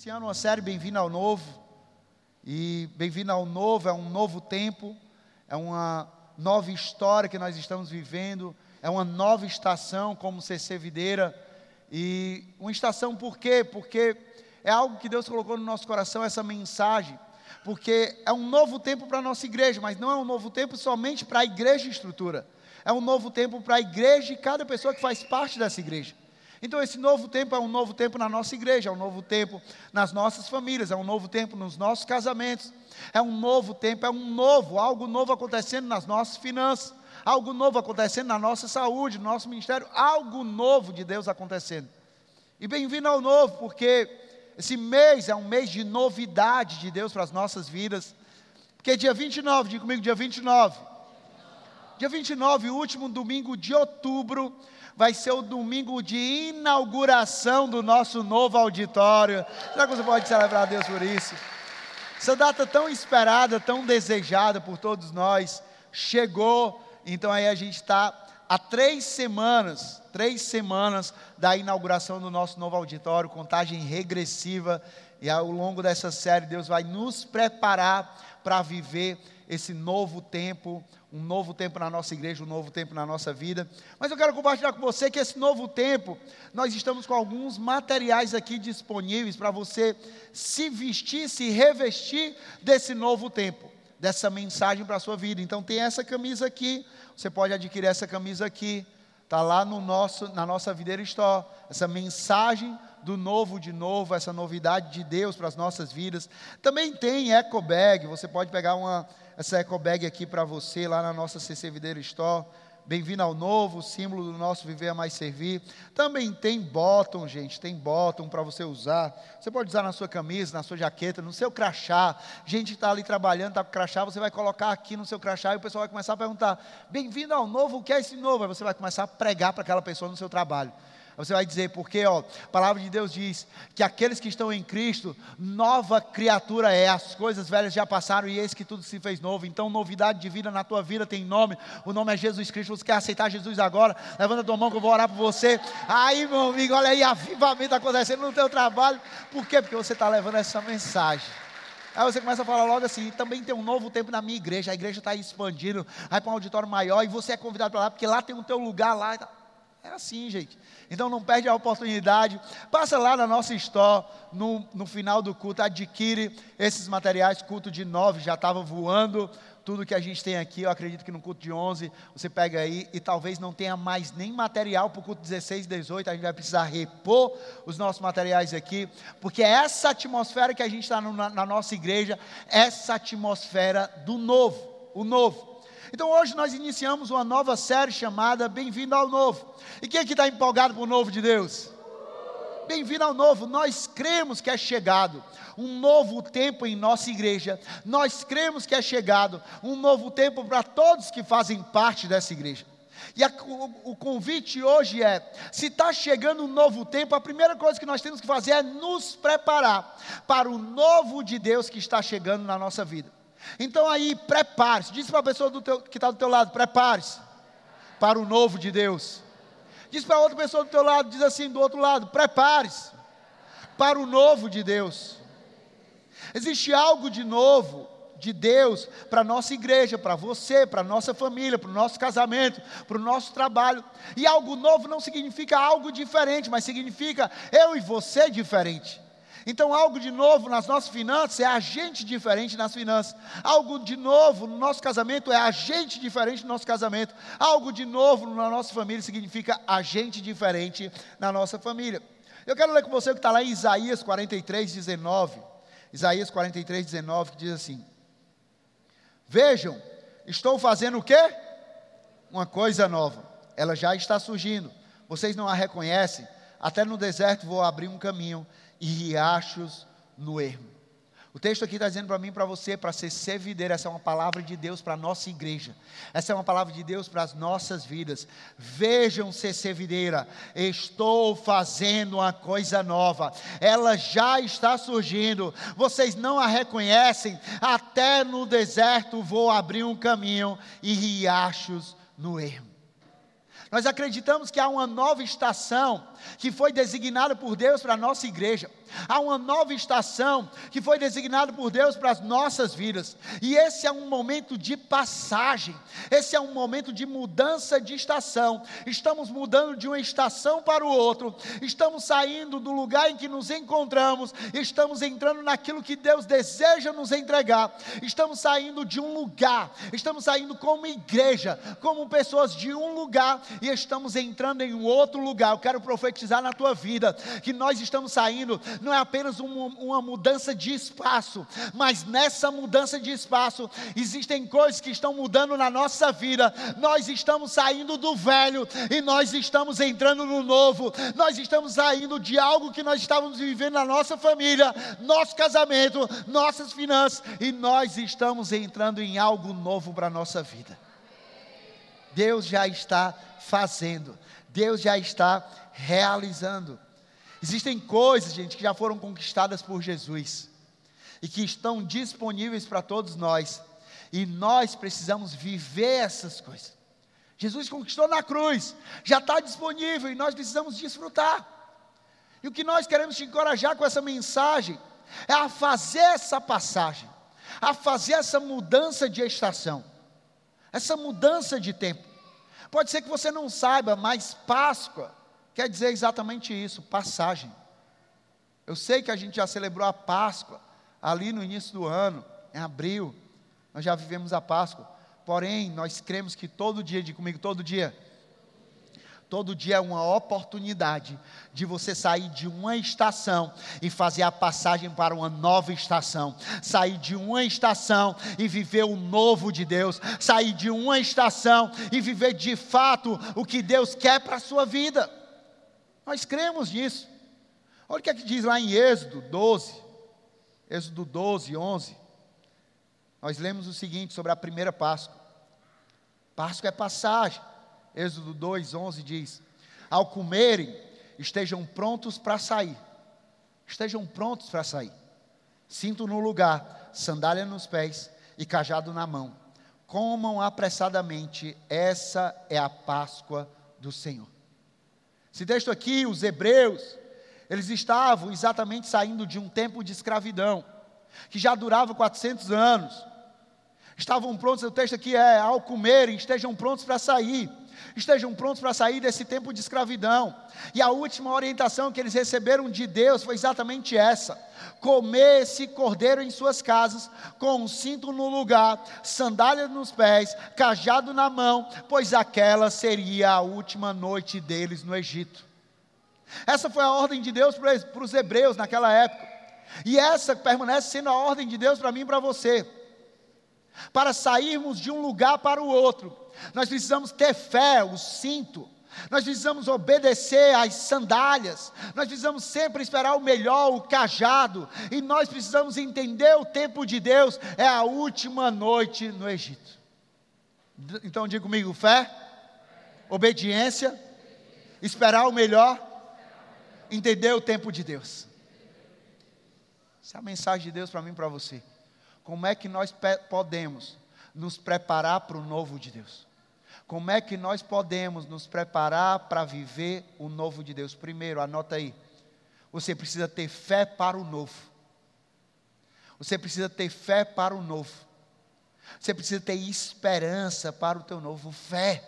iniciando uma série Bem-vindo ao Novo. E Bem-vindo ao Novo é um novo tempo, é uma nova história que nós estamos vivendo, é uma nova estação como CC Videira. E uma estação por quê? Porque é algo que Deus colocou no nosso coração, essa mensagem. Porque é um novo tempo para a nonossa igreja, mas não é um novo tempo somente para a igreja estrutura. É um novo tempo para a igreja e cada pessoa que faz parte dessa igreja. Então, esse novo tempo é um novo tempo na nossa igreja, é um novo tempo nas nossas famílias, é um novo tempo nos nossos casamentos, é um novo tempo, é um novo, algo novo acontecendo nas nossas finanças, algo novo acontecendo na nossa saúde, no nosso ministério, algo novo de Deus acontecendo. E bem-vindo ao novo, porque esse mês é um mês de novidade de Deus para as nossas vidas. Porque dia 29, diga comigo, dia 29. Dia 29, o último domingo de outubro, vai ser o domingo de inauguração do nosso novo auditório. Será que você pode celebrar a Deus por isso? Essa data tão esperada, tão desejada por todos nós, chegou. Então aí a gente está há três semanas, três semanas da inauguração do nosso novo auditório, contagem regressiva. E ao longo dessa série, Deus vai nos preparar para viver esse novo tempo, um novo tempo na nossa igreja, um novo tempo na nossa vida. Mas eu quero compartilhar com você que esse novo tempo, nós estamos com alguns materiais aqui disponíveis para você se vestir, se revestir desse novo tempo, dessa mensagem para a sua vida. Então tem essa camisa aqui, você pode adquirir essa camisa aqui, está lá no nosso, na nossa videira store, essa mensagem do novo de novo, essa novidade de Deus para as nossas vidas. Também tem eco bag, você pode pegar uma essa eco bag aqui para você lá na nossa CC Videira Store. Bem-vindo ao novo, símbolo do nosso Viver a Mais Servir. Também tem bottom, gente, tem bottom para você usar. Você pode usar na sua camisa, na sua jaqueta, no seu crachá. Gente está ali trabalhando, está com crachá, você vai colocar aqui no seu crachá e o pessoal vai começar a perguntar: Bem-vindo ao novo, o que é esse novo? Aí você vai começar a pregar para aquela pessoa no seu trabalho. Você vai dizer, porque ó, a palavra de Deus diz que aqueles que estão em Cristo, nova criatura é, as coisas velhas já passaram e eis que tudo se fez novo. Então, novidade de vida na tua vida tem nome, o nome é Jesus Cristo. Você quer aceitar Jesus agora? Levanta a tua mão que eu vou orar por você. Aí, meu amigo, olha aí, avivamento acontecendo no teu trabalho. Por quê? Porque você está levando essa mensagem. Aí você começa a falar logo assim, também tem um novo tempo na minha igreja, a igreja está expandindo, vai para um auditório maior e você é convidado para lá, porque lá tem o teu lugar lá. É assim, gente. Então não perde a oportunidade. Passa lá na nossa store, no, no final do culto, adquire esses materiais. Culto de nove já estava voando. Tudo que a gente tem aqui, eu acredito que no culto de 11, você pega aí e talvez não tenha mais nem material para o culto 16 e 18. A gente vai precisar repor os nossos materiais aqui, porque é essa atmosfera que a gente está na, na nossa igreja, essa atmosfera do novo, o novo. Então hoje nós iniciamos uma nova série chamada Bem-vindo ao Novo. E quem aqui está empolgado para o novo de Deus? Bem-vindo ao novo, nós cremos que é chegado um novo tempo em nossa igreja, nós cremos que é chegado um novo tempo para todos que fazem parte dessa igreja. E a, o, o, convite hoje é: se está chegando um novo tempo, a primeira coisa que nós temos que fazer é nos preparar para o novo de Deus que está chegando na nossa vida. Então aí, prepare-se. Diz para a pessoa teu, que está do teu lado: prepare-se para o novo de Deus. Diz para outra pessoa do teu lado, diz assim do outro lado: prepare-se para o novo de Deus. Existe algo de novo de Deus para a nossa igreja, para você, para a nossa família, para o nosso casamento, para o nosso trabalho. E algo novo não significa algo diferente, mas significa eu e você diferente. Então, algo de novo nas nossas finanças é agente diferente nas finanças. Algo de novo no nosso casamento é agente diferente no nosso casamento. Algo de novo na nossa família significa agente diferente na nossa família. Eu quero ler com você o que está lá em Isaías 43, 19. Isaías 43, 19, que diz assim: Vejam, estou fazendo o quê? Uma coisa nova. Ela já está surgindo. Vocês não a reconhecem? Até no deserto vou abrir um caminho e riachos no ermo. O texto aqui está dizendo para mim e para você, para ser servideiro, essa é uma palavra de Deus para a nossa igreja, essa é uma palavra de Deus para as nossas vidas. Vejam, ser servideira, estou fazendo uma coisa nova, ela já está surgindo, vocês não a reconhecem, até no deserto vou abrir um caminho e riachos no ermo. Nós acreditamos que há uma nova estação que foi designada por Deus para a nossa igreja. Há uma nova estação que foi designada por Deus para as nossas vidas. E esse é um momento de passagem. Esse é um momento de mudança de estação. Estamos mudando de uma estação para o outro. Estamos saindo do lugar em que nos encontramos, estamos entrando naquilo que Deus deseja nos entregar. Estamos saindo de um lugar, estamos saindo como igreja, como pessoas de um lugar e estamos entrando em um outro lugar. Eu quero profetizar na tua vida que nós estamos saindo, não é apenas uma, uma mudança de espaço, mas nessa mudança de espaço existem coisas que estão mudando na nossa vida. Nós estamos saindo do velho e nós estamos entrando no novo. Nós estamos saindo de algo que nós estávamos vivendo na nossa família, nosso casamento, nossas finanças e nós estamos entrando em algo novo para a nossa vida. Deus já está fazendo, Deus já está realizando. Existem coisas, gente, que já foram conquistadas por Jesus e que estão disponíveis para todos nós, e nós precisamos viver essas coisas. Jesus conquistou na cruz, já está disponível e nós precisamos desfrutar. E o que nós queremos te encorajar com essa mensagem é a fazer essa passagem, a fazer essa mudança de estação, essa mudança de tempo. Pode ser que você não saiba, mas Páscoa quer dizer exatamente isso: passagem. Eu sei que a gente já celebrou a Páscoa ali no início do ano, em abril, nós já vivemos a Páscoa. Porém, nós cremos que todo dia, de comigo, todo dia, todo dia é uma oportunidade de você sair de uma estação e fazer a passagem para uma nova estação, sair de uma estação e viver o novo de Deus, sair de uma estação e viver de fato o que Deus quer para a sua vida. Nós cremos nisso. Olha o que é que diz lá em Êxodo 12, Êxodo 12, 11. Nós lemos o seguinte sobre a primeira Páscoa. Páscoa é passagem. Êxodo 2, 11 diz: Ao comerem, estejam prontos para sair. Estejam prontos para sair. Cinto no lugar, sandália nos pés e cajado na mão. Comam apressadamente, essa é a Páscoa do Senhor. Esse texto aqui, os hebreus, eles estavam exatamente saindo de um tempo de escravidão, que já durava 400 anos. Estavam prontos, o texto aqui é: ao comerem, estejam prontos para sair estejam prontos para sair desse tempo de escravidão. E a última orientação que eles receberam de Deus foi exatamente essa: comer esse cordeiro em suas casas, com um cinto no lugar, sandália nos pés, cajado na mão, pois aquela seria a última noite deles no Egito. Essa foi a ordem de Deus para os hebreus naquela época. E essa permanece sendo a ordem de Deus para mim e para você. Para sairmos de um lugar para o outro, nós precisamos ter fé, o cinto. Nós precisamos obedecer às sandálias, nós precisamos sempre esperar o melhor, o cajado, e nós precisamos entender o tempo de Deus, é a última noite no Egito. Então diga comigo: fé, obediência, esperar o melhor, entender o tempo de Deus. Essa é a mensagem de Deus para mim e para você. Como é que nós podemos nos preparar para o novo de Deus? Como é que nós podemos nos preparar para viver o novo de Deus? Primeiro, anota aí. Você precisa ter fé para o novo. Você precisa ter fé para o novo. Você precisa ter esperança para o teu novo. Fé.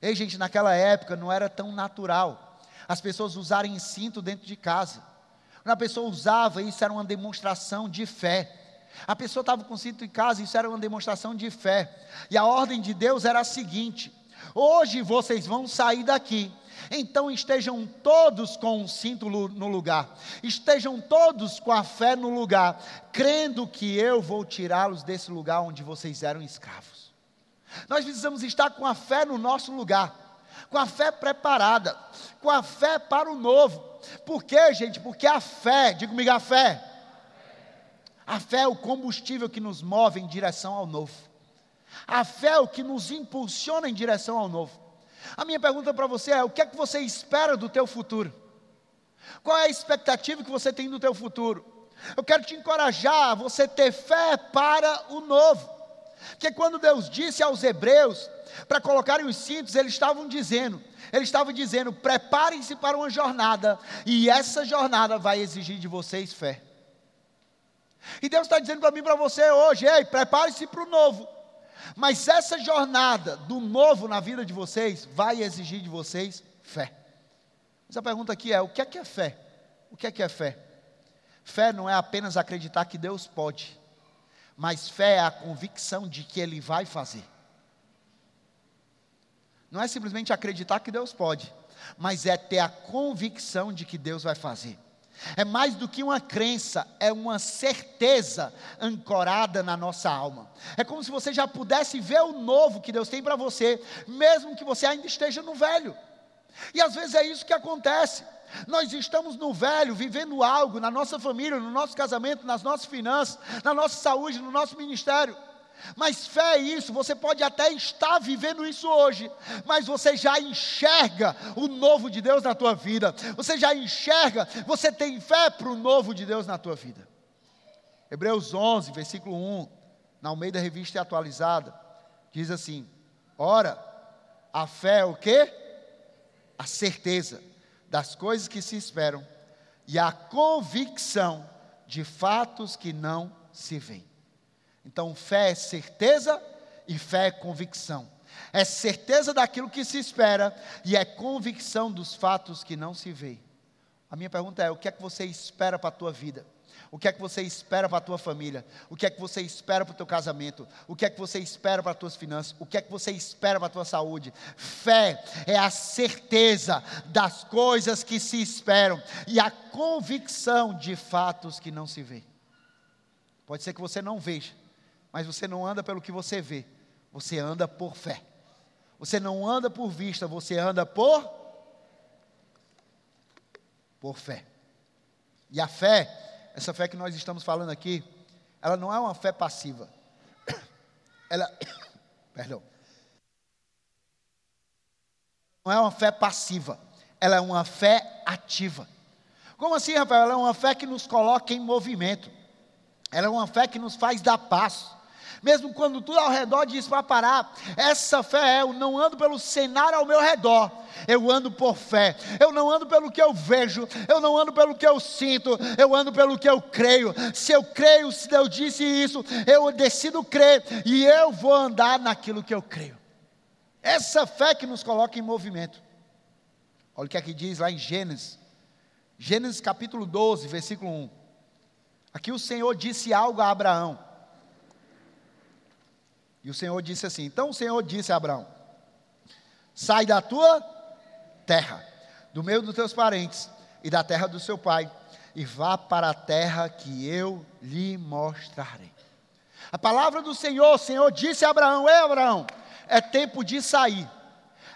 Ei, gente, naquela época não era tão natural as pessoas usarem cinto dentro de casa. Quando a pessoa usava, isso era uma demonstração de fé. A pessoa estava com cinto em casa, isso era uma demonstração de fé. E a ordem de Deus era a seguinte: hoje vocês vão sair daqui. Então estejam todos com o cinto no lugar, estejam todos com a fé no lugar, crendo que eu vou tirá-los desse lugar onde vocês eram escravos. Nós precisamos estar com a fé no nosso lugar, com a fé preparada, com a fé para o novo. Por quê, gente? Porque a fé, diga comigo a fé, a fé é o combustível que nos move em direção ao novo. A fé é o que nos impulsiona em direção ao novo. A minha pergunta para você é: o que é que você espera do teu futuro? Qual é a expectativa que você tem do teu futuro? Eu quero te encorajar a você ter fé para o novo. Porque quando Deus disse aos hebreus para colocarem os cintos, eles estavam dizendo, eles estavam dizendo: preparem-se para uma jornada, e essa jornada vai exigir de vocês fé. E Deus está dizendo para mim para você hoje: ei, prepare-se para o novo. Mas essa jornada do novo na vida de vocês vai exigir de vocês fé. Mas a pergunta aqui é: o que é que é fé? O que é que é fé? Fé não é apenas acreditar que Deus pode, mas fé é a convicção de que Ele vai fazer. Não é simplesmente acreditar que Deus pode, mas é ter a convicção de que Deus vai fazer. É mais do que uma crença, é uma certeza ancorada na nossa alma. É como se você já pudesse ver o novo que Deus tem para você, mesmo que você ainda esteja no velho. E às vezes é isso que acontece. Nós estamos no velho, vivendo algo na nossa família, no nosso casamento, nas nossas finanças, na nossa saúde, no nosso ministério. Mas fé é isso, você pode até estar vivendo isso hoje, mas você já enxerga o novo de Deus na tua vida. Você já enxerga, você tem fé para o novo de Deus na tua vida. Hebreus 11, versículo 1, na Almeida Revista Atualizada, diz assim: Ora, a fé é o quê? A certeza das coisas que se esperam e a convicção de fatos que não se veem. Então, fé é certeza e fé é convicção. É certeza daquilo que se espera e é convicção dos fatos que não se vê. A minha pergunta é: o que é que você espera para a tua vida? O que é que você espera para a tua família? O que é que você espera para o teu casamento? O que é que você espera para as tuas finanças? O que é que você espera para a tua saúde? Fé é a certeza das coisas que se esperam e a convicção de fatos que não se vê. Pode ser que você não veja, mas você não anda pelo que você vê, você anda por fé. Você não anda por vista, você anda por por fé. E a fé essa fé que nós estamos falando aqui, ela não é uma fé passiva. Ela, perdão. Não é uma fé passiva, ela é uma fé ativa. Como assim, Rafael? Ela é uma fé que nos coloca em movimento. Ela é uma fé que nos faz dar passo mesmo quando tudo ao redor diz para parar. Essa fé é: eu não ando pelo cenário ao meu redor, eu ando por fé. Eu não ando pelo que eu vejo, eu não ando pelo que eu sinto, eu ando pelo que eu creio. Se eu creio, se Deus disse isso, eu decido crer e eu vou andar naquilo que eu creio. Essa fé que nos coloca em movimento. Olha o que aqui é diz lá em Gênesis. Gênesis capítulo 12, versículo 1. Aqui o Senhor disse algo a Abraão. E o Senhor disse assim: Então o Senhor disse a Abraão: Sai da tua terra, do meio dos teus parentes e da terra do seu pai, e vá para a terra que eu lhe mostrarei. A palavra do Senhor, o Senhor disse a Abraão: Ei, Abraão, é tempo de sair.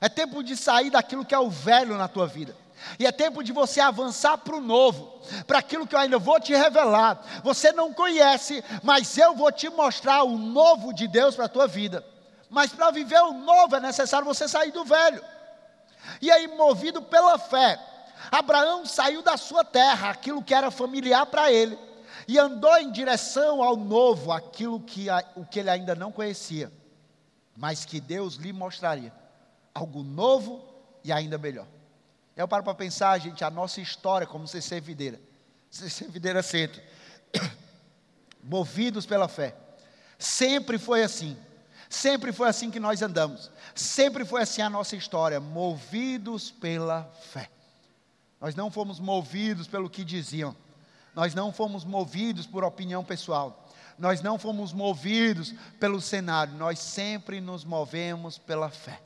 É tempo de sair daquilo que é o velho na tua vida. E é tempo de você avançar para o novo, para aquilo que eu ainda vou te revelar. Você não conhece, mas eu vou te mostrar o novo de Deus para a tua vida. Mas para viver o novo é necessário você sair do velho. E aí, movido pela fé, Abraão saiu da sua terra, aquilo que era familiar para ele, e andou em direção ao novo, aquilo que, o que ele ainda não conhecia, mas que Deus lhe mostraria algo novo e ainda melhor. Eu paro para pensar, gente, a nossa história como CC Videira. CC Videira Centro. Movidos pela fé. Sempre foi assim. Sempre foi assim que nós andamos. Sempre foi assim a nossa história. Movidos pela fé. Nós não fomos movidos pelo que diziam. Nós não fomos movidos por opinião pessoal. Nós não fomos movidos pelo cenário. Nós sempre nos movemos pela fé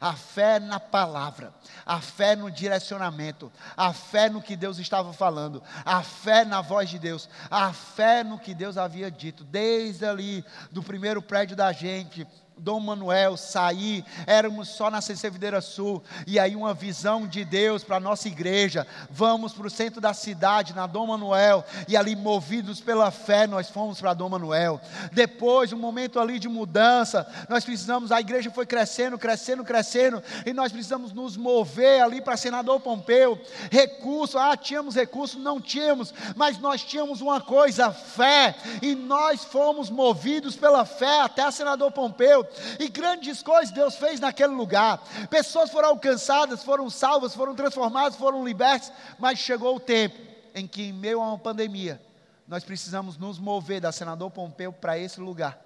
a fé na palavra, a fé no direcionamento, a fé no que Deus estava falando, a fé na voz de Deus, a fé no que Deus havia dito, desde ali do primeiro prédio da gente, Dom Manuel, sair, éramos só na CC Videira Sul, e aí uma visão de Deus para a nossa igreja, vamos para o centro da cidade, na Dom Manuel, e ali movidos pela fé, nós fomos para Dom Manuel, depois um momento ali de mudança, nós precisamos, a igreja foi crescendo, crescendo, crescendo, e nós precisamos nos mover ali para Senador Pompeu, recurso, ah, tínhamos recurso, não tínhamos, mas nós tínhamos uma coisa, fé, e nós fomos movidos pela fé até Senador Pompeu, e grandes coisas Deus fez naquele lugar. Pessoas foram alcançadas, foram salvas, foram transformadas, foram libertas, mas chegou o tempo em que, em meio a uma pandemia, nós precisamos nos mover da senador Pompeu para esse lugar.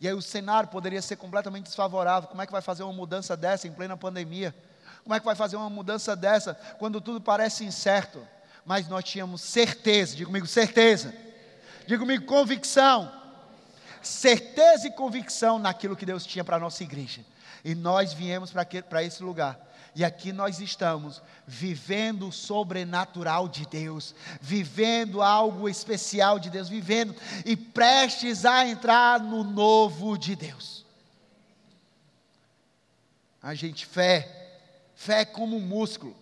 E aí o cenário poderia ser completamente desfavorável. Como é que vai fazer uma mudança dessa em plena pandemia? Como é que vai fazer uma mudança dessa quando tudo parece incerto? Mas nós tínhamos certeza, diga comigo, certeza. Diga comigo, convicção certeza e convicção naquilo que Deus tinha para a nossa igreja. E nós viemos para esse lugar. E aqui nós estamos vivendo o sobrenatural de Deus, vivendo algo especial de Deus, vivendo e prestes a entrar no novo de Deus. A gente, fé, fé como um músculo.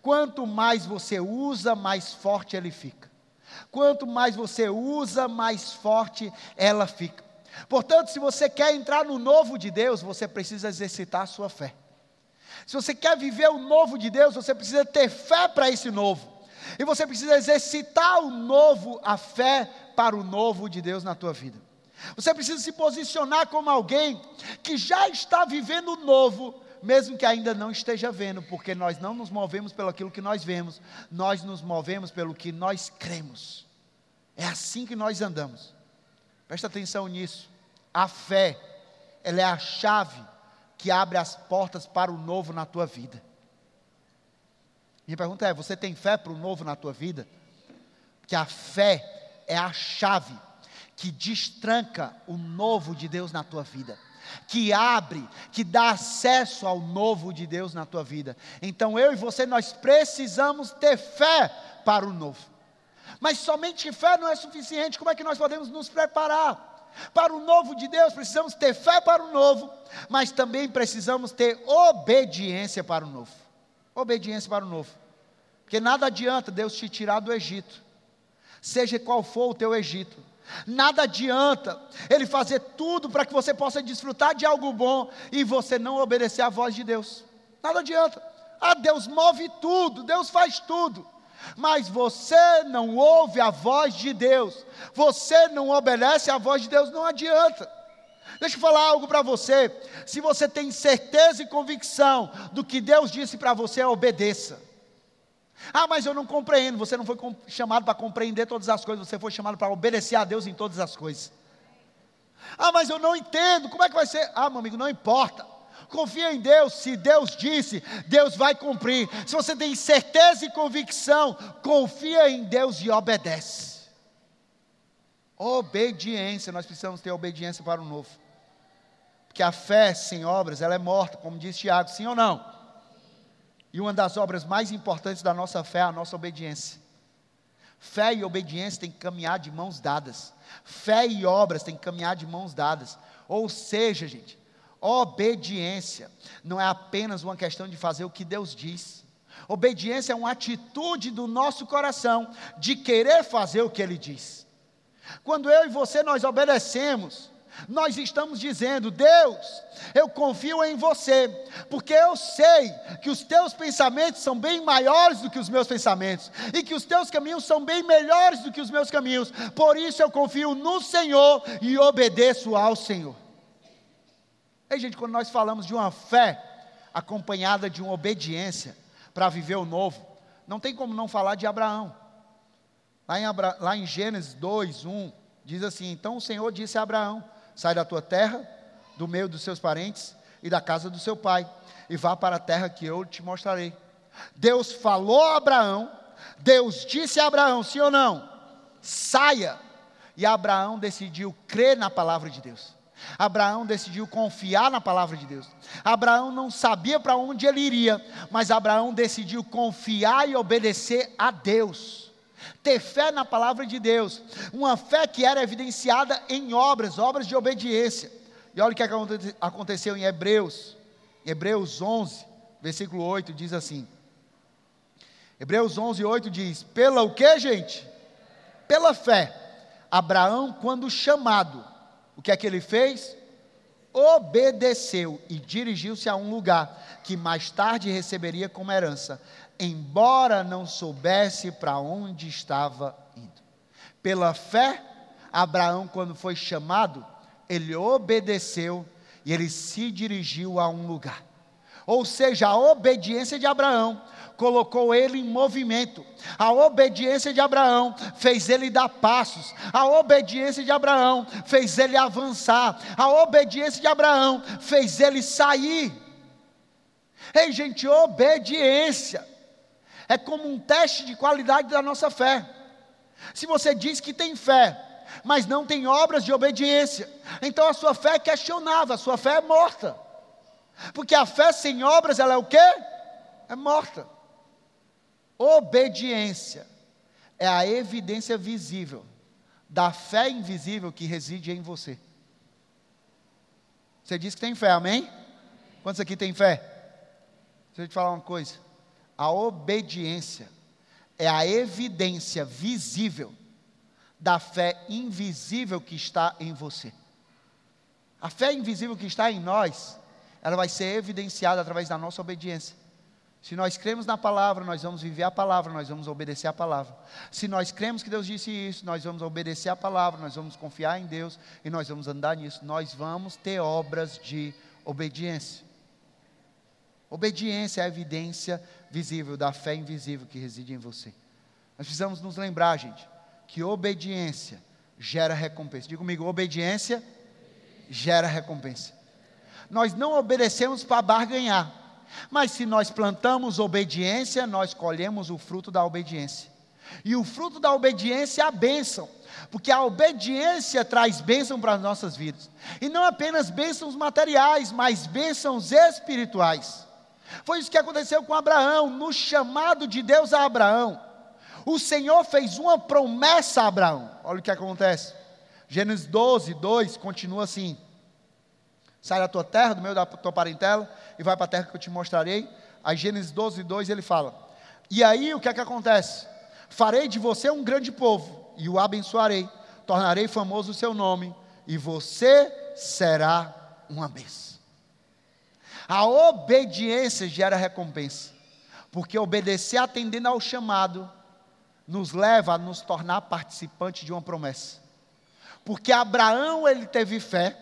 Quanto mais você usa, mais forte ele fica. Quanto mais você usa, mais forte ela fica. Portanto, se você quer entrar no novo de Deus, você precisa exercitar a sua fé. Se você quer viver o novo de Deus, você precisa ter fé para esse novo. E você precisa exercitar o novo, a fé para o novo de Deus na tua vida. Você precisa se posicionar como alguém que já está vivendo o novo, mesmo que ainda não esteja vendo, porque nós não nos movemos pelo aquilo que nós vemos, nós nos movemos pelo que nós cremos. É assim que nós andamos. Presta atenção nisso. A fé, ela é a chave que abre as portas para o novo na tua vida. Minha pergunta é: você tem fé para o novo na tua vida? Porque a fé é a chave que destranca o novo de Deus na tua vida que abre, que dá acesso ao novo de Deus na tua vida. Então eu e você nós precisamos ter fé para o novo. Mas somente fé não é suficiente. Como é que nós podemos nos preparar? Para o novo de Deus, precisamos ter fé para o novo, mas também precisamos ter obediência para o novo. Obediência para o novo. Porque nada adianta Deus te tirar do Egito, seja qual for o teu Egito, Nada adianta ele fazer tudo para que você possa desfrutar de algo bom e você não obedecer à voz de Deus. Nada adianta. Ah, Deus move tudo, Deus faz tudo. Mas você não ouve a voz de Deus, você não obedece à voz de Deus, não adianta. Deixa eu falar algo para você. Se você tem certeza e convicção do que Deus disse para você, obedeça. Ah, mas eu não compreendo. Você não foi chamado para compreender todas as coisas, você foi chamado para obedecer a Deus em todas as coisas. Ah, mas eu não entendo. Como é que vai ser? Ah, meu amigo, não importa. Confia em Deus. Se Deus disse, Deus vai cumprir. Se você tem certeza e convicção, confia em Deus e obedece. Obediência, nós precisamos ter obediência para o novo. Porque a fé sem obras, ela é morta, como disse Tiago, sim ou não? E uma das obras mais importantes da nossa fé é a nossa obediência. Fé e obediência têm que caminhar de mãos dadas. Fé e obras têm que caminhar de mãos dadas. Ou seja, gente, obediência não é apenas uma questão de fazer o que Deus diz. Obediência é uma atitude do nosso coração de querer fazer o que Ele diz. Quando eu e você nós obedecemos, nós estamos dizendo: Deus, eu confio em você, porque eu sei que os teus pensamentos são bem maiores do que os meus pensamentos, e que os teus caminhos são bem melhores do que os meus caminhos, por isso eu confio no Senhor e obedeço ao Senhor. Aí, gente, quando nós falamos de uma fé acompanhada de uma obediência para viver o novo, não tem como não falar de Abraão. Lá em, Abra... Lá em Gênesis 2, 1, diz assim: Então o Senhor disse a Abraão: Sai da tua terra, do meio dos seus parentes e da casa do seu pai, e vá para a terra que eu te mostrarei. Deus falou a Abraão, Deus disse a Abraão, sim ou não? Saia. E Abraão decidiu crer na palavra de Deus. Abraão decidiu confiar na palavra de Deus. Abraão não sabia para onde ele iria, mas Abraão decidiu confiar e obedecer a Deus ter fé na palavra de Deus, uma fé que era evidenciada em obras, obras de obediência. E olha o que aconteceu em Hebreus, Hebreus 11, versículo 8, diz assim. Hebreus 11, 8 diz: Pela o que, gente? Pela fé. Abraão, quando chamado, o que é que ele fez? Obedeceu e dirigiu-se a um lugar que mais tarde receberia como herança, embora não soubesse para onde estava indo. Pela fé, Abraão, quando foi chamado, ele obedeceu e ele se dirigiu a um lugar. Ou seja, a obediência de Abraão colocou ele em movimento. A obediência de Abraão fez ele dar passos. A obediência de Abraão fez ele avançar. A obediência de Abraão fez ele sair. Ei, gente, obediência é como um teste de qualidade da nossa fé. Se você diz que tem fé, mas não tem obras de obediência, então a sua fé é questionável, a sua fé é morta. Porque a fé sem obras, ela é o quê? É morta. Obediência é a evidência visível da fé invisível que reside em você. Você diz que tem fé, amém? Quantos aqui tem fé? Deixa eu te falar uma coisa. A obediência é a evidência visível da fé invisível que está em você. A fé invisível que está em nós, ela vai ser evidenciada através da nossa obediência. Se nós cremos na palavra, nós vamos viver a palavra, nós vamos obedecer a palavra. Se nós cremos que Deus disse isso, nós vamos obedecer a palavra, nós vamos confiar em Deus e nós vamos andar nisso. Nós vamos ter obras de obediência. Obediência é a evidência visível da fé invisível que reside em você. Nós precisamos nos lembrar, gente, que obediência gera recompensa. Diga comigo, obediência gera recompensa. Nós não obedecemos para barganhar. Mas se nós plantamos obediência, nós colhemos o fruto da obediência. E o fruto da obediência é a bênção, porque a obediência traz bênção para as nossas vidas. E não apenas bênçãos materiais, mas bênçãos espirituais. Foi isso que aconteceu com Abraão, no chamado de Deus a Abraão. O Senhor fez uma promessa a Abraão. Olha o que acontece. Gênesis 12, 2 continua assim: Sai da tua terra, do meio da tua parentela, e vai para a terra que eu te mostrarei. Aí Gênesis 12, 2 ele fala: E aí o que é que acontece? Farei de você um grande povo, e o abençoarei, tornarei famoso o seu nome, e você será uma bênção. A obediência gera recompensa, porque obedecer atendendo ao chamado nos leva a nos tornar participantes de uma promessa. Porque Abraão ele teve fé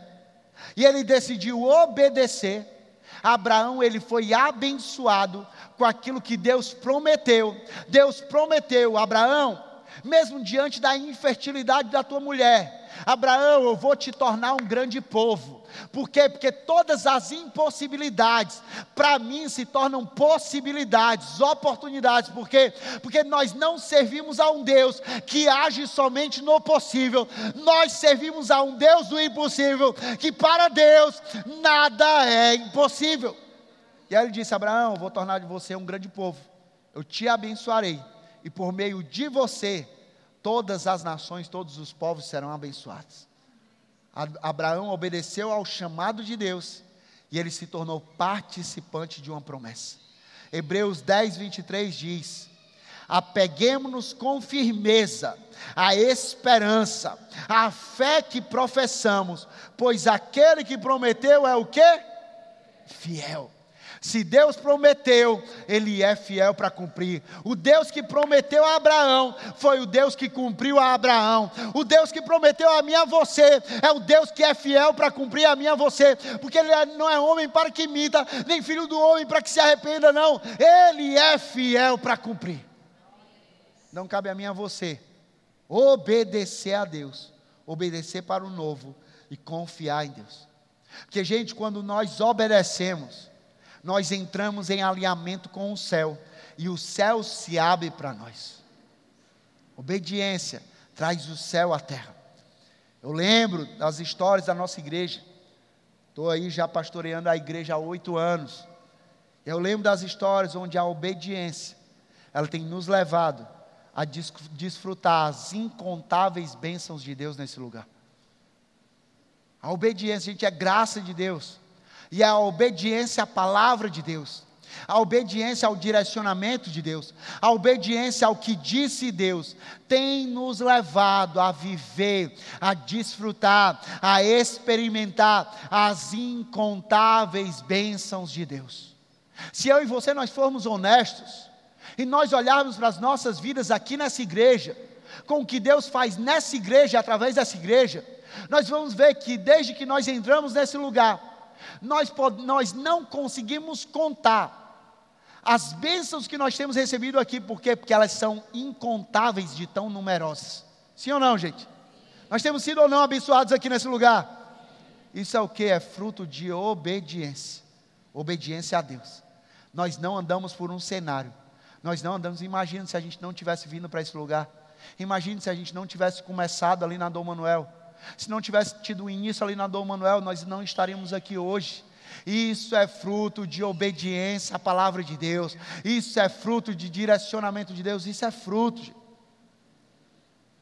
e ele decidiu obedecer Abraão ele foi abençoado com aquilo que Deus prometeu. Deus prometeu, Abraão, mesmo diante da infertilidade da tua mulher, Abraão, eu vou te tornar um grande povo. Por quê? Porque todas as impossibilidades, para mim, se tornam possibilidades, oportunidades. Por quê? Porque nós não servimos a um Deus que age somente no possível, nós servimos a um Deus do impossível, que para Deus nada é impossível. E aí ele disse: Abraão, vou tornar de você um grande povo, eu te abençoarei, e por meio de você, todas as nações, todos os povos serão abençoados. Abraão obedeceu ao chamado de Deus e ele se tornou participante de uma promessa. Hebreus 10, 23 diz: Apeguemos-nos com firmeza à esperança, à fé que professamos, pois aquele que prometeu é o que? Fiel. Se Deus prometeu, Ele é fiel para cumprir. O Deus que prometeu a Abraão foi o Deus que cumpriu a Abraão. O Deus que prometeu a mim a você é o Deus que é fiel para cumprir a mim a você. Porque Ele é, não é homem para que imita, nem filho do homem para que se arrependa, não. Ele é fiel para cumprir. Não cabe a mim a você obedecer a Deus, obedecer para o novo e confiar em Deus. Porque, gente, quando nós obedecemos, nós entramos em alinhamento com o céu e o céu se abre para nós. Obediência traz o céu à terra. Eu lembro das histórias da nossa igreja. Estou aí já pastoreando a igreja há oito anos. Eu lembro das histórias onde a obediência ela tem nos levado a desfrutar as incontáveis bênçãos de Deus nesse lugar. A obediência, gente, é graça de Deus. E a obediência à palavra de Deus. A obediência ao direcionamento de Deus, a obediência ao que disse Deus, tem nos levado a viver, a desfrutar, a experimentar as incontáveis bênçãos de Deus. Se eu e você nós formos honestos, e nós olharmos para as nossas vidas aqui nessa igreja, com o que Deus faz nessa igreja, através dessa igreja, nós vamos ver que desde que nós entramos nesse lugar, nós, nós não conseguimos contar as bênçãos que nós temos recebido aqui, por quê? Porque elas são incontáveis de tão numerosas. Sim ou não, gente? Nós temos sido ou não abençoados aqui nesse lugar? Isso é o que? É fruto de obediência. Obediência a Deus. Nós não andamos por um cenário. Nós não andamos. Imagina se a gente não tivesse vindo para esse lugar. Imagine se a gente não tivesse começado ali na Dom Manuel. Se não tivesse tido início ali na Dom Manuel, nós não estaríamos aqui hoje. Isso é fruto de obediência à palavra de Deus. Isso é fruto de direcionamento de Deus. Isso é fruto. De...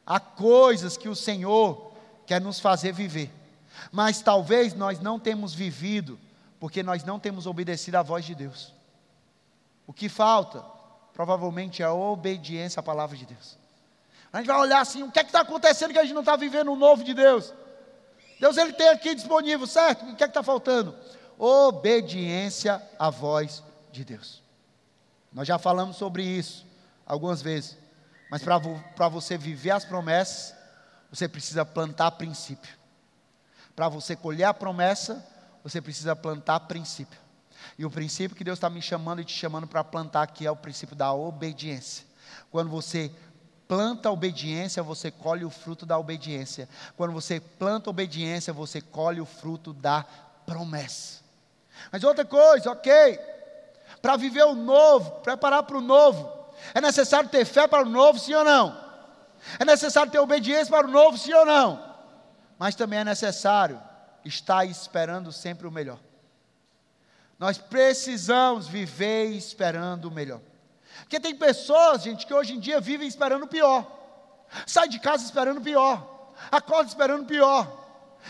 Há coisas que o Senhor quer nos fazer viver. Mas talvez nós não temos vivido porque nós não temos obedecido à voz de Deus. O que falta, provavelmente, é a obediência à palavra de Deus. A gente vai olhar assim, o que é que está acontecendo que a gente não está vivendo o novo de Deus? Deus ele tem aqui disponível, certo? O que é que está faltando? Obediência à voz de Deus. Nós já falamos sobre isso algumas vezes. Mas para você viver as promessas, você precisa plantar princípio. Para você colher a promessa, você precisa plantar princípio. E o princípio que Deus está me chamando e te chamando para plantar aqui é o princípio da obediência. Quando você planta obediência, você colhe o fruto da obediência. Quando você planta obediência, você colhe o fruto da promessa. Mas outra coisa, ok, para viver o novo, preparar para o novo, é necessário ter fé para o novo, sim ou não? É necessário ter obediência para o novo, sim ou não? Mas também é necessário estar esperando sempre o melhor. Nós precisamos viver esperando o melhor. Porque tem pessoas, gente, que hoje em dia vivem esperando pior. Sai de casa esperando pior. Acorda esperando pior.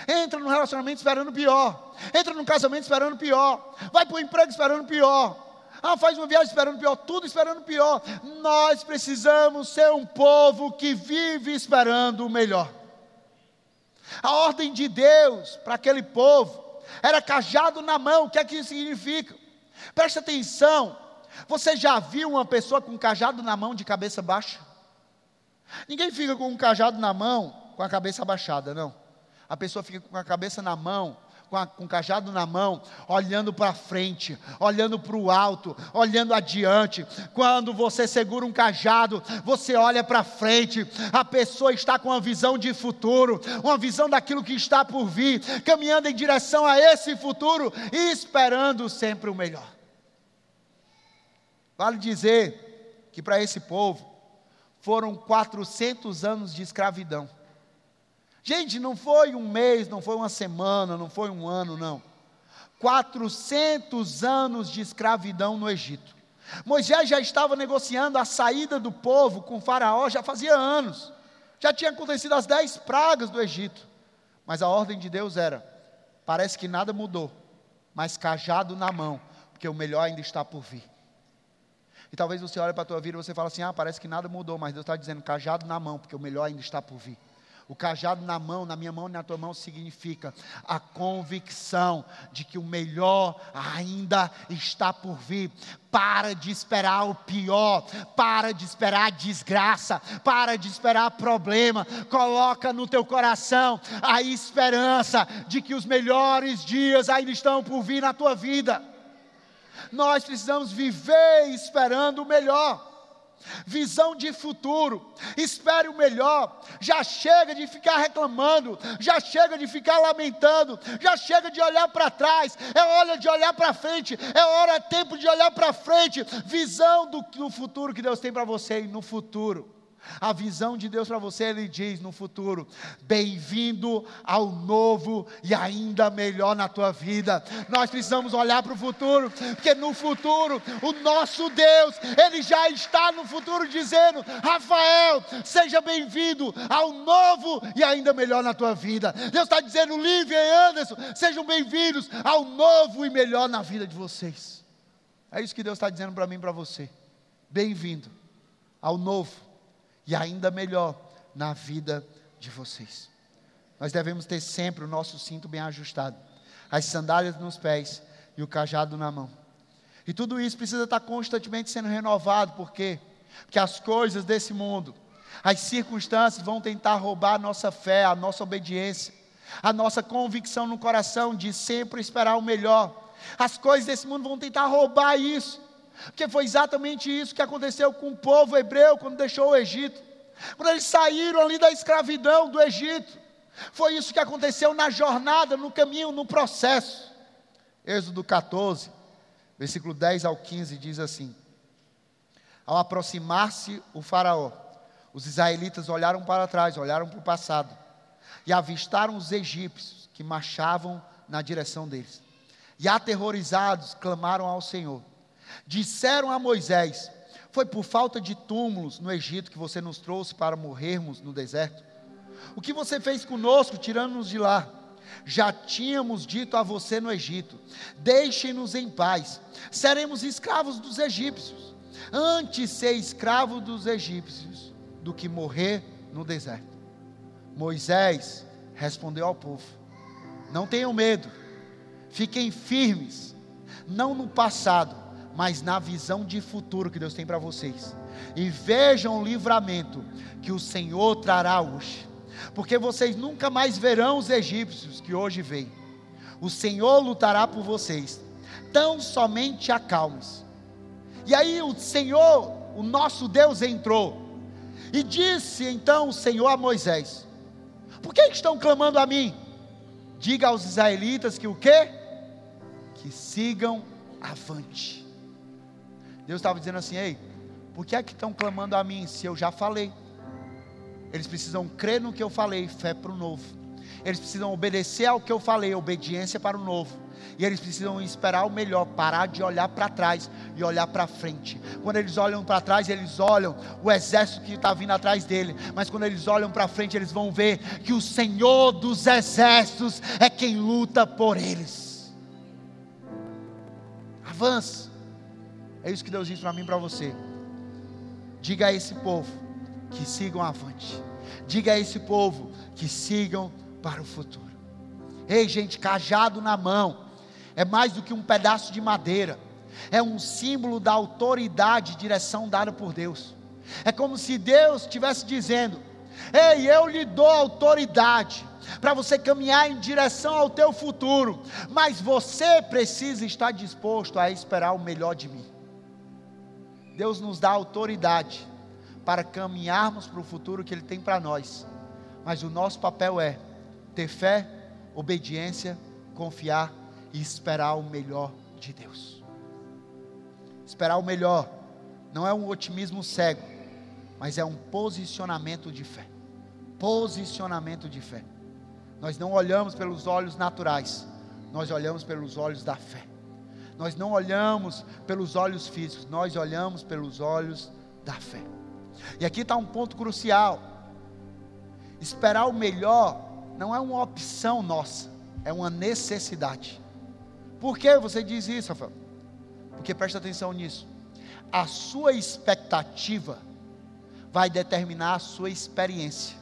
Entra no relacionamento esperando pior. Entra no casamento esperando pior. Vai para o emprego esperando pior. Ah, faz uma viagem esperando pior, tudo esperando pior. Nós precisamos ser um povo que vive esperando o melhor. A ordem de Deus para aquele povo era cajado na mão. O que é que isso significa? Preste atenção. Você já viu uma pessoa com um cajado na mão de cabeça baixa? Ninguém fica com um cajado na mão com a cabeça abaixada, não. A pessoa fica com a cabeça na mão, com, a, com o cajado na mão, olhando para frente, olhando para o alto, olhando adiante. Quando você segura um cajado, você olha para frente, a pessoa está com uma visão de futuro, uma visão daquilo que está por vir, caminhando em direção a esse futuro e esperando sempre o melhor. Vale dizer que para esse povo foram 400 anos de escravidão. Gente, não foi um mês, não foi uma semana, não foi um ano, não. 400 anos de escravidão no Egito. Moisés já estava negociando a saída do povo com Faraó já fazia anos. Já tinha acontecido as dez pragas do Egito. Mas a ordem de Deus era: parece que nada mudou, mas cajado na mão, porque o melhor ainda está por vir. E talvez você olhe para a tua vida e você fale assim: ah, parece que nada mudou, mas Deus está dizendo cajado na mão, porque o melhor ainda está por vir. O cajado na mão, na minha mão e na tua mão, significa a convicção de que o melhor ainda está por vir. Para de esperar o pior, para de esperar desgraça, para de esperar problema. Coloca no teu coração a esperança de que os melhores dias ainda estão por vir na tua vida. Nós precisamos viver esperando o melhor visão de futuro, espere o melhor. Já chega de ficar reclamando, já chega de ficar lamentando, já chega de olhar para trás. É hora de olhar para frente, é hora, é tempo de olhar para frente. Visão do, do futuro que Deus tem para você e no futuro. A visão de Deus para você, ele diz no futuro: bem-vindo ao novo e ainda melhor na tua vida. Nós precisamos olhar para o futuro, porque no futuro, o nosso Deus, ele já está no futuro dizendo: Rafael, seja bem-vindo ao novo e ainda melhor na tua vida. Deus está dizendo: Lívia e Anderson, sejam bem-vindos ao novo e melhor na vida de vocês. É isso que Deus está dizendo para mim e para você. Bem-vindo ao novo e ainda melhor na vida de vocês. Nós devemos ter sempre o nosso cinto bem ajustado, as sandálias nos pés e o cajado na mão. E tudo isso precisa estar constantemente sendo renovado, por quê? Porque as coisas desse mundo, as circunstâncias vão tentar roubar a nossa fé, a nossa obediência, a nossa convicção no coração de sempre esperar o melhor. As coisas desse mundo vão tentar roubar isso. Porque foi exatamente isso que aconteceu com o povo hebreu quando deixou o Egito. Quando eles saíram ali da escravidão do Egito. Foi isso que aconteceu na jornada, no caminho, no processo. Êxodo 14, versículo 10 ao 15 diz assim: Ao aproximar-se o Faraó, os israelitas olharam para trás, olharam para o passado, e avistaram os egípcios que marchavam na direção deles. E aterrorizados, clamaram ao Senhor. Disseram a Moisés: Foi por falta de túmulos no Egito que você nos trouxe para morrermos no deserto? O que você fez conosco, tirando-nos de lá? Já tínhamos dito a você no Egito: Deixem-nos em paz, seremos escravos dos egípcios. Antes ser escravo dos egípcios do que morrer no deserto. Moisés respondeu ao povo: Não tenham medo, fiquem firmes, não no passado, mas na visão de futuro que Deus tem para vocês. E vejam o livramento que o Senhor trará hoje, porque vocês nunca mais verão os egípcios que hoje veem. O Senhor lutará por vocês, tão somente acalmes. E aí o Senhor, o nosso Deus, entrou e disse então o Senhor a Moisés: Por que estão clamando a mim? Diga aos israelitas que o quê? Que sigam avante. Deus estava dizendo assim: ei, por que é que estão clamando a mim se eu já falei? Eles precisam crer no que eu falei, fé para o novo. Eles precisam obedecer ao que eu falei, obediência para o novo. E eles precisam esperar o melhor, parar de olhar para trás e olhar para frente. Quando eles olham para trás, eles olham o exército que está vindo atrás dele. Mas quando eles olham para frente, eles vão ver que o Senhor dos exércitos é quem luta por eles. Avance. É isso que Deus diz para mim e para você. Diga a esse povo que sigam avante. Diga a esse povo que sigam para o futuro. Ei, gente, cajado na mão é mais do que um pedaço de madeira. É um símbolo da autoridade e direção dada por Deus. É como se Deus estivesse dizendo: Ei, eu lhe dou autoridade para você caminhar em direção ao teu futuro, mas você precisa estar disposto a esperar o melhor de mim. Deus nos dá autoridade para caminharmos para o futuro que Ele tem para nós. Mas o nosso papel é ter fé, obediência, confiar e esperar o melhor de Deus. Esperar o melhor não é um otimismo cego, mas é um posicionamento de fé. Posicionamento de fé. Nós não olhamos pelos olhos naturais, nós olhamos pelos olhos da fé. Nós não olhamos pelos olhos físicos, nós olhamos pelos olhos da fé. E aqui está um ponto crucial. Esperar o melhor não é uma opção nossa, é uma necessidade. Por que você diz isso, Rafael? Porque presta atenção nisso. A sua expectativa vai determinar a sua experiência.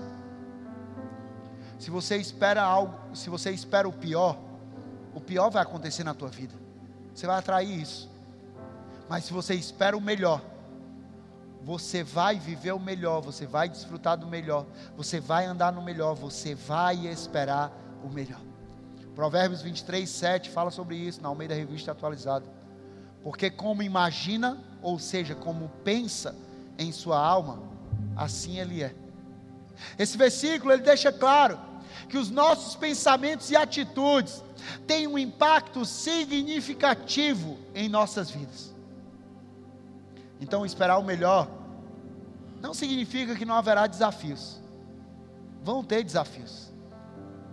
Se você espera algo, se você espera o pior, o pior vai acontecer na tua vida você vai atrair isso. Mas se você espera o melhor, você vai viver o melhor, você vai desfrutar do melhor, você vai andar no melhor, você vai esperar o melhor. Provérbios 23, 7 fala sobre isso na Almeida Revista Atualizada. Porque como imagina, ou seja, como pensa em sua alma, assim ele é. Esse versículo ele deixa claro que os nossos pensamentos e atitudes tem um impacto significativo em nossas vidas. Então, esperar o melhor não significa que não haverá desafios. Vão ter desafios.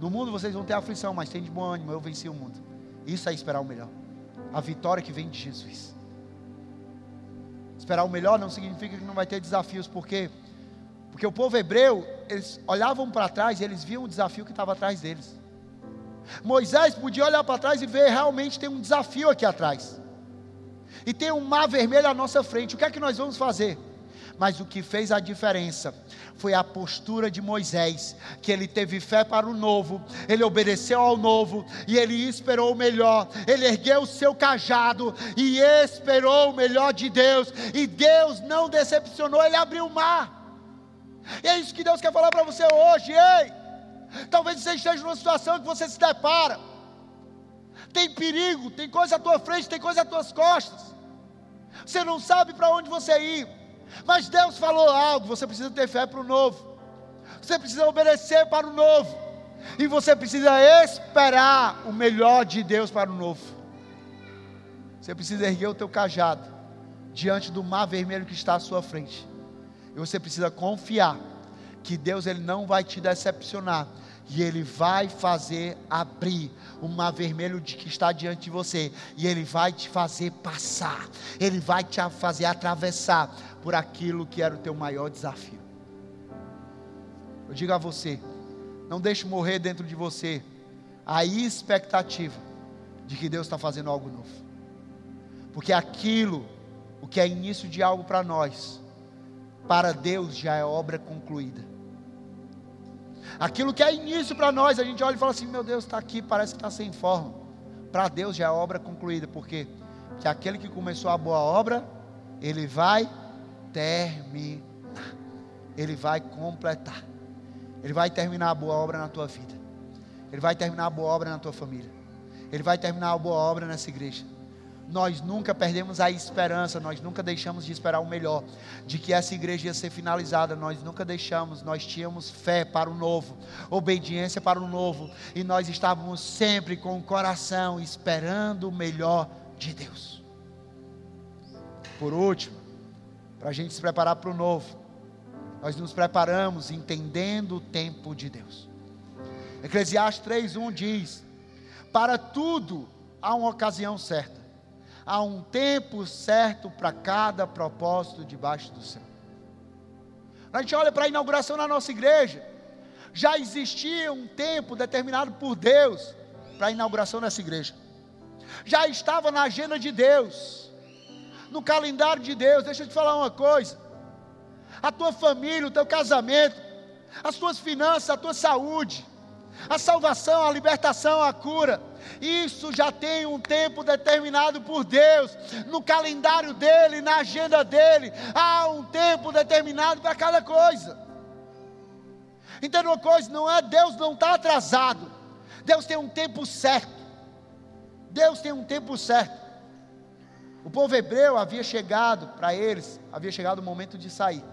No mundo vocês vão ter aflição, mas tem de bom ânimo, eu venci o mundo. Isso é esperar o melhor. A vitória que vem de Jesus. Esperar o melhor não significa que não vai ter desafios, porque porque o povo hebreu, eles olhavam para trás e eles viam o desafio que estava atrás deles. Moisés podia olhar para trás e ver realmente tem um desafio aqui atrás. E tem um mar vermelho à nossa frente. O que é que nós vamos fazer? Mas o que fez a diferença foi a postura de Moisés, que ele teve fé para o novo, ele obedeceu ao novo e ele esperou o melhor. Ele ergueu o seu cajado e esperou o melhor de Deus, e Deus não decepcionou, ele abriu o mar. E é isso que Deus quer falar para você hoje, ei! Talvez você esteja numa situação que você se depara. Tem perigo, tem coisa à tua frente, tem coisa às tuas costas. Você não sabe para onde você ir. Mas Deus falou algo, você precisa ter fé para o novo. Você precisa obedecer para o novo. E você precisa esperar o melhor de Deus para o novo. Você precisa erguer o teu cajado diante do mar vermelho que está à sua frente. E você precisa confiar que Deus ele não vai te decepcionar e ele vai fazer abrir o mar vermelho de que está diante de você e ele vai te fazer passar. Ele vai te fazer atravessar por aquilo que era o teu maior desafio. Eu digo a você, não deixe morrer dentro de você a expectativa de que Deus está fazendo algo novo. Porque aquilo, o que é início de algo para nós, para Deus já é obra concluída. Aquilo que é início para nós, a gente olha e fala assim: meu Deus, está aqui, parece que está sem forma. Para Deus já é obra concluída, porque que aquele que começou a boa obra, ele vai terminar, ele vai completar, ele vai terminar a boa obra na tua vida, ele vai terminar a boa obra na tua família, ele vai terminar a boa obra nessa igreja nós nunca perdemos a esperança, nós nunca deixamos de esperar o melhor, de que essa igreja ia ser finalizada, nós nunca deixamos, nós tínhamos fé para o novo, obediência para o novo, e nós estávamos sempre com o coração esperando o melhor de Deus. Por último, para a gente se preparar para o novo, nós nos preparamos entendendo o tempo de Deus. Eclesiastes 3:1 diz: Para tudo há uma ocasião certa há um tempo certo para cada propósito debaixo do céu. A gente olha para a inauguração na nossa igreja, já existia um tempo determinado por Deus para a inauguração dessa igreja, já estava na agenda de Deus, no calendário de Deus. Deixa eu te falar uma coisa: a tua família, o teu casamento, as tuas finanças, a tua saúde, a salvação, a libertação, a cura, isso já tem um tempo determinado por Deus, no calendário dele, na agenda dele, há um tempo determinado para cada coisa. Entenda uma coisa: não é Deus não está atrasado, Deus tem um tempo certo. Deus tem um tempo certo. O povo hebreu havia chegado para eles, havia chegado o momento de sair.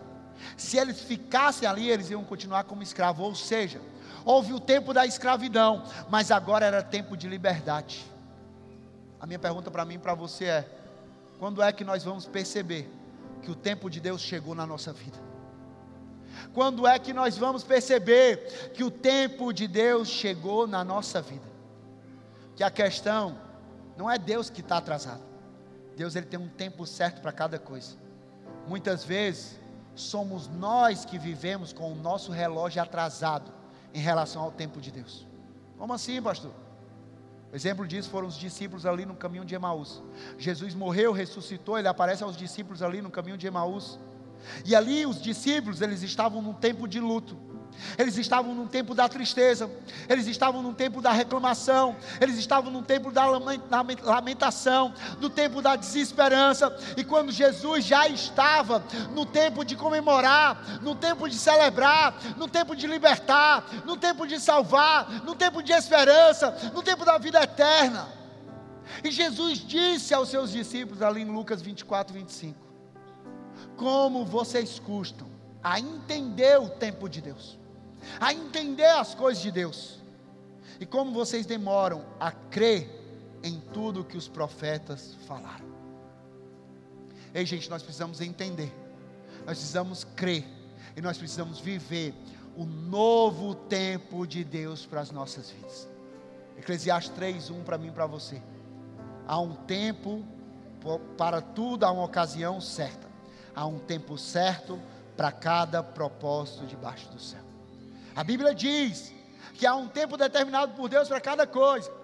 Se eles ficassem ali, eles iam continuar como escravos, ou seja, Houve o tempo da escravidão, mas agora era tempo de liberdade. A minha pergunta para mim e para você é: quando é que nós vamos perceber que o tempo de Deus chegou na nossa vida? Quando é que nós vamos perceber que o tempo de Deus chegou na nossa vida? Que a questão não é Deus que está atrasado. Deus ele tem um tempo certo para cada coisa. Muitas vezes somos nós que vivemos com o nosso relógio atrasado em relação ao tempo de Deus. Como assim, pastor? Exemplo disso foram os discípulos ali no caminho de Emaús. Jesus morreu, ressuscitou, ele aparece aos discípulos ali no caminho de Emaús. E ali os discípulos, eles estavam num tempo de luto. Eles estavam num tempo da tristeza, eles estavam num tempo da reclamação, eles estavam num tempo da lamentação, no tempo da desesperança. E quando Jesus já estava no tempo de comemorar, no tempo de celebrar, no tempo de libertar, no tempo de salvar, no tempo de esperança, no tempo da vida eterna. E Jesus disse aos seus discípulos ali em Lucas 24, 25: Como vocês custam a entender o tempo de Deus a entender as coisas de Deus. E como vocês demoram a crer em tudo que os profetas falaram. Ei, gente, nós precisamos entender nós precisamos crer e nós precisamos viver o novo tempo de Deus para as nossas vidas. Eclesiastes 3:1 para mim e para você. Há um tempo para tudo, há uma ocasião certa. Há um tempo certo para cada propósito debaixo do céu. A Bíblia diz que há um tempo determinado por Deus para cada coisa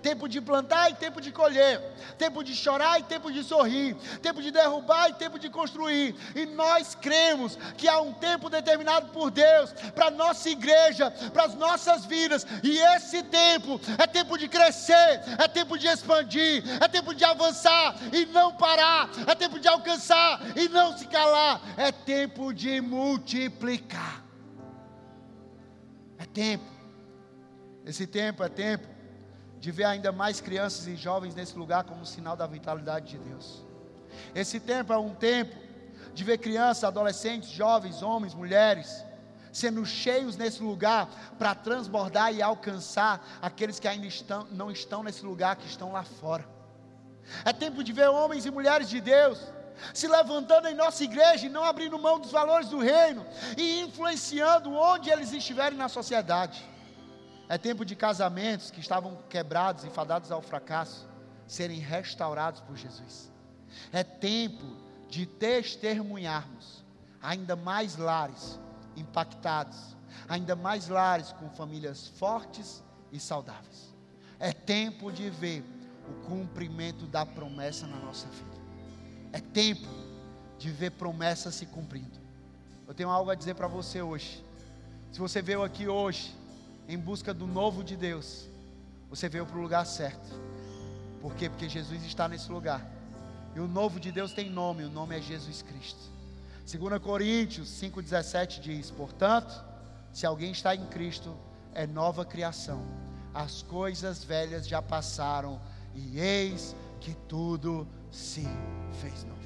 tempo de plantar e tempo de colher, tempo de chorar e tempo de sorrir, tempo de derrubar e tempo de construir. E nós cremos que há um tempo determinado por Deus para nossa igreja, para as nossas vidas, e esse tempo é tempo de crescer, é tempo de expandir, é tempo de avançar e não parar, é tempo de alcançar e não se calar, é tempo de multiplicar. É tempo. Esse tempo é tempo de ver ainda mais crianças e jovens nesse lugar como sinal da vitalidade de Deus. Esse tempo é um tempo de ver crianças, adolescentes, jovens, homens, mulheres, sendo cheios nesse lugar para transbordar e alcançar aqueles que ainda estão, não estão nesse lugar, que estão lá fora. É tempo de ver homens e mulheres de Deus se levantando em nossa igreja e não abrindo mão dos valores do reino e influenciando onde eles estiverem na sociedade. É tempo de casamentos que estavam quebrados e fadados ao fracasso serem restaurados por Jesus. É tempo de testemunharmos ainda mais lares impactados, ainda mais lares com famílias fortes e saudáveis. É tempo de ver o cumprimento da promessa na nossa vida. É tempo de ver promessas se cumprindo. Eu tenho algo a dizer para você hoje. Se você veio aqui hoje em busca do novo de Deus, você veio para o lugar certo. Por quê? Porque Jesus está nesse lugar. E o novo de Deus tem nome, o nome é Jesus Cristo. 2 Coríntios 5,17 diz: Portanto, se alguém está em Cristo, é nova criação. As coisas velhas já passaram, e eis que tudo se fez novo.